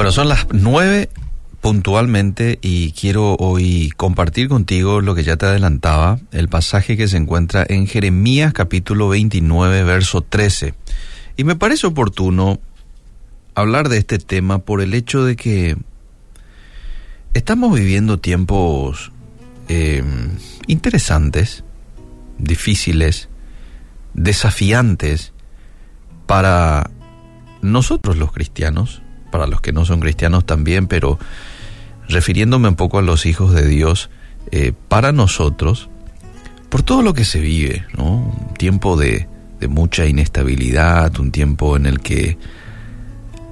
Bueno, son las nueve puntualmente y quiero hoy compartir contigo lo que ya te adelantaba, el pasaje que se encuentra en Jeremías capítulo 29, verso 13. Y me parece oportuno hablar de este tema por el hecho de que estamos viviendo tiempos eh, interesantes, difíciles, desafiantes para nosotros los cristianos, para los que no son cristianos también, pero refiriéndome un poco a los hijos de Dios, eh, para nosotros, por todo lo que se vive, ¿no? Un tiempo de, de mucha inestabilidad, un tiempo en el que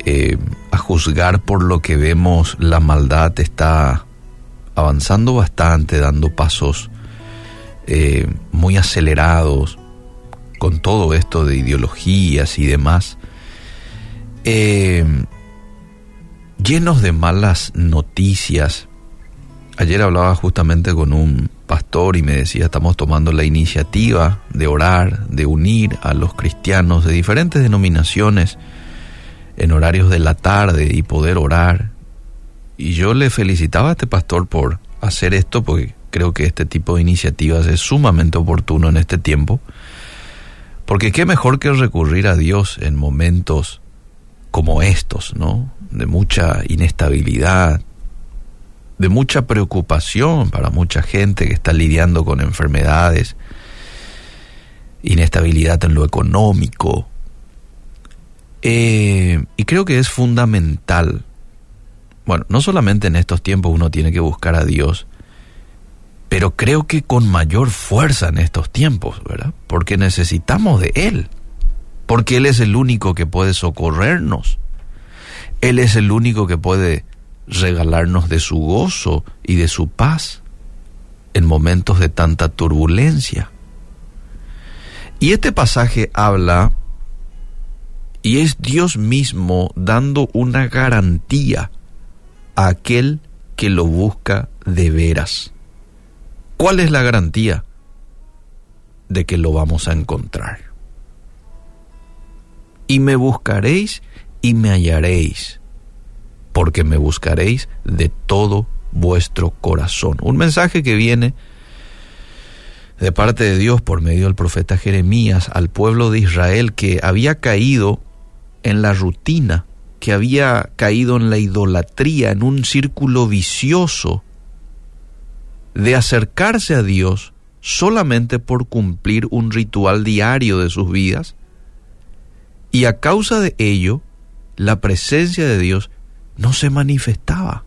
eh, a juzgar por lo que vemos la maldad está avanzando bastante, dando pasos eh, muy acelerados con todo esto de ideologías y demás. Llenos de malas noticias. Ayer hablaba justamente con un pastor y me decía, estamos tomando la iniciativa de orar, de unir a los cristianos de diferentes denominaciones en horarios de la tarde y poder orar. Y yo le felicitaba a este pastor por hacer esto porque creo que este tipo de iniciativas es sumamente oportuno en este tiempo. Porque qué mejor que recurrir a Dios en momentos como estos, ¿no? De mucha inestabilidad, de mucha preocupación para mucha gente que está lidiando con enfermedades, inestabilidad en lo económico. Eh, y creo que es fundamental, bueno, no solamente en estos tiempos uno tiene que buscar a Dios, pero creo que con mayor fuerza en estos tiempos, ¿verdad? Porque necesitamos de Él porque Él es el único que puede socorrernos. Él es el único que puede regalarnos de su gozo y de su paz en momentos de tanta turbulencia. Y este pasaje habla, y es Dios mismo dando una garantía a aquel que lo busca de veras. ¿Cuál es la garantía? De que lo vamos a encontrar y me buscaréis y me hallaréis, porque me buscaréis de todo vuestro corazón. Un mensaje que viene de parte de Dios por medio del profeta Jeremías al pueblo de Israel que había caído en la rutina, que había caído en la idolatría, en un círculo vicioso de acercarse a Dios solamente por cumplir un ritual diario de sus vidas y a causa de ello, la presencia de Dios no se manifestaba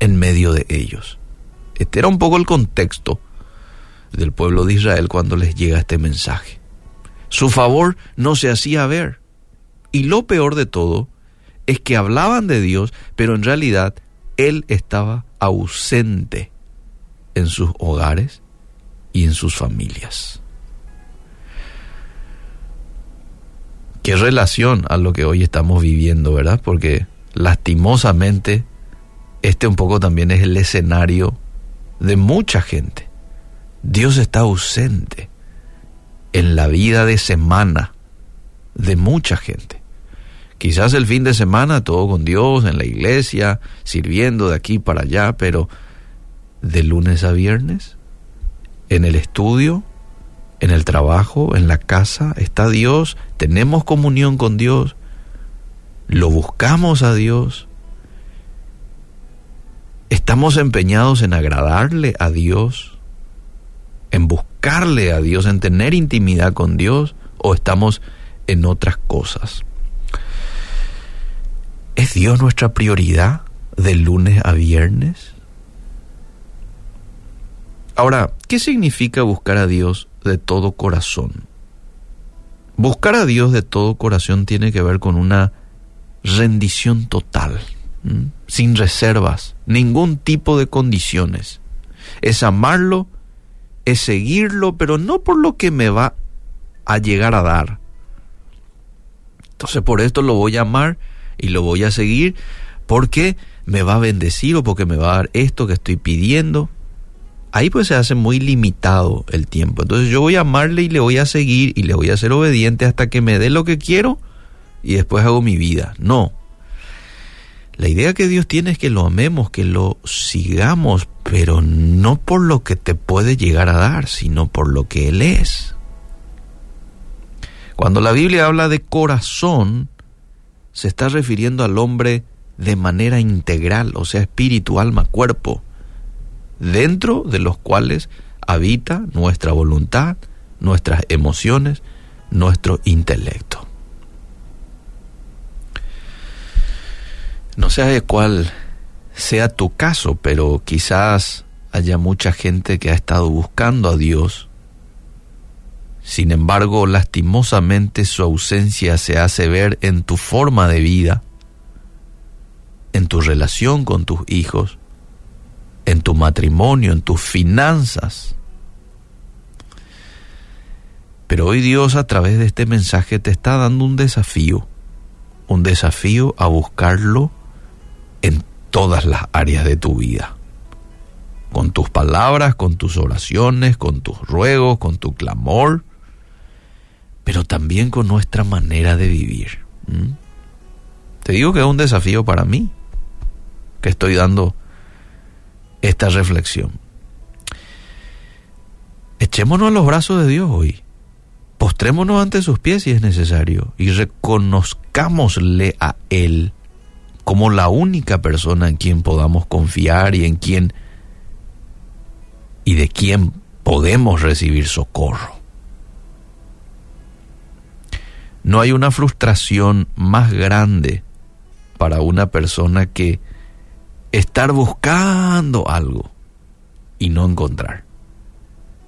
en medio de ellos. Este era un poco el contexto del pueblo de Israel cuando les llega este mensaje. Su favor no se hacía ver. Y lo peor de todo es que hablaban de Dios, pero en realidad Él estaba ausente en sus hogares y en sus familias. Qué relación a lo que hoy estamos viviendo, ¿verdad? Porque lastimosamente este un poco también es el escenario de mucha gente. Dios está ausente en la vida de semana de mucha gente. Quizás el fin de semana todo con Dios, en la iglesia, sirviendo de aquí para allá, pero de lunes a viernes, en el estudio, en el trabajo, en la casa, está Dios, tenemos comunión con Dios, lo buscamos a Dios, estamos empeñados en agradarle a Dios, en buscarle a Dios, en tener intimidad con Dios, o estamos en otras cosas. ¿Es Dios nuestra prioridad de lunes a viernes? Ahora, ¿qué significa buscar a Dios de todo corazón. Buscar a Dios de todo corazón tiene que ver con una rendición total, sin reservas, ningún tipo de condiciones. Es amarlo, es seguirlo, pero no por lo que me va a llegar a dar. Entonces por esto lo voy a amar y lo voy a seguir porque me va a bendecir o porque me va a dar esto que estoy pidiendo ahí pues se hace muy limitado el tiempo. Entonces yo voy a amarle y le voy a seguir y le voy a ser obediente hasta que me dé lo que quiero y después hago mi vida. No. La idea que Dios tiene es que lo amemos, que lo sigamos, pero no por lo que te puede llegar a dar, sino por lo que Él es. Cuando la Biblia habla de corazón, se está refiriendo al hombre de manera integral, o sea, espíritu, alma, cuerpo, dentro de los cuales habita nuestra voluntad, nuestras emociones, nuestro intelecto. No sé cuál sea tu caso, pero quizás haya mucha gente que ha estado buscando a Dios. Sin embargo, lastimosamente su ausencia se hace ver en tu forma de vida, en tu relación con tus hijos, en tu matrimonio, en tus finanzas. Pero hoy Dios a través de este mensaje te está dando un desafío, un desafío a buscarlo en todas las áreas de tu vida. Con tus palabras, con tus oraciones, con tus ruegos, con tu clamor, pero también con nuestra manera de vivir. Te digo que es un desafío para mí, que estoy dando esta reflexión. Echémonos a los brazos de Dios hoy. Postrémonos ante sus pies si es necesario y reconozcámosle a Él como la única persona en quien podamos confiar y en quien y de quien podemos recibir socorro. No hay una frustración más grande para una persona que estar buscando algo y no encontrar.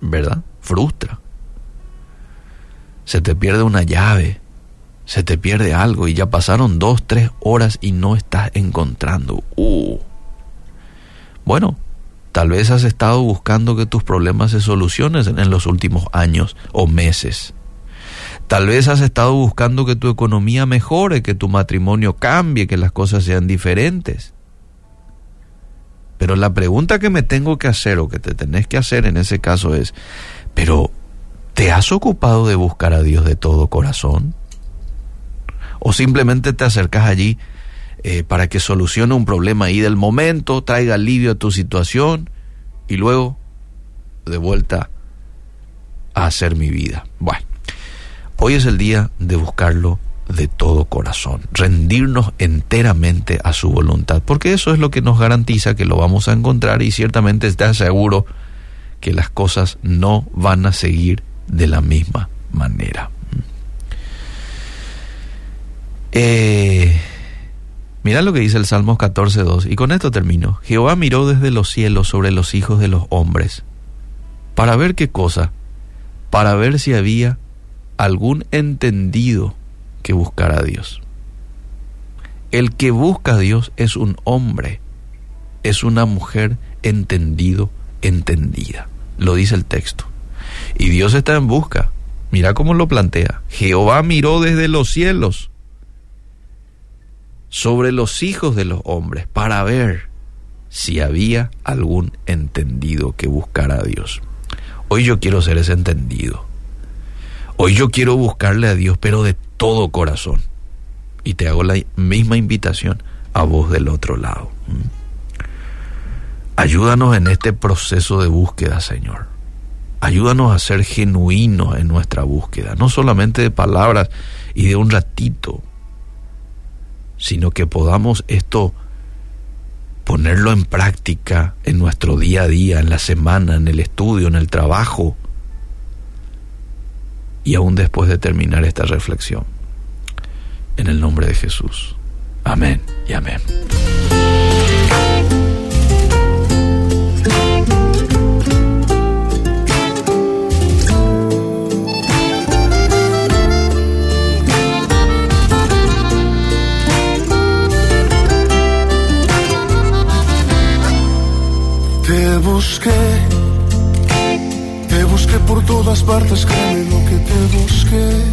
¿Verdad? Frustra. Se te pierde una llave, se te pierde algo y ya pasaron dos, tres horas y no estás encontrando. Uh. Bueno, tal vez has estado buscando que tus problemas se solucionen en los últimos años o meses. Tal vez has estado buscando que tu economía mejore, que tu matrimonio cambie, que las cosas sean diferentes. Pero la pregunta que me tengo que hacer o que te tenés que hacer en ese caso es, pero ¿te has ocupado de buscar a Dios de todo corazón? o simplemente te acercas allí eh, para que solucione un problema ahí del momento, traiga alivio a tu situación y luego de vuelta a hacer mi vida. Bueno, hoy es el día de buscarlo de todo corazón, rendirnos enteramente a su voluntad, porque eso es lo que nos garantiza que lo vamos a encontrar y ciertamente está seguro que las cosas no van a seguir de la misma manera. Eh, mira lo que dice el Salmos 14.2, y con esto termino. Jehová miró desde los cielos sobre los hijos de los hombres, para ver qué cosa, para ver si había algún entendido que buscara a Dios. El que busca a Dios es un hombre, es una mujer entendido, entendida. Lo dice el texto. Y Dios está en busca. Mira cómo lo plantea. Jehová miró desde los cielos sobre los hijos de los hombres para ver si había algún entendido que buscara a Dios. Hoy yo quiero ser ese entendido. Hoy yo quiero buscarle a Dios, pero de todo corazón. Y te hago la misma invitación a vos del otro lado. ¿Mm? Ayúdanos en este proceso de búsqueda, Señor. Ayúdanos a ser genuinos en nuestra búsqueda, no solamente de palabras y de un ratito, sino que podamos esto ponerlo en práctica en nuestro día a día, en la semana, en el estudio, en el trabajo, y aún después de terminar esta reflexión. En el nombre de Jesús. Amén y amén. Te busqué, te busqué por todas partes, te busqué.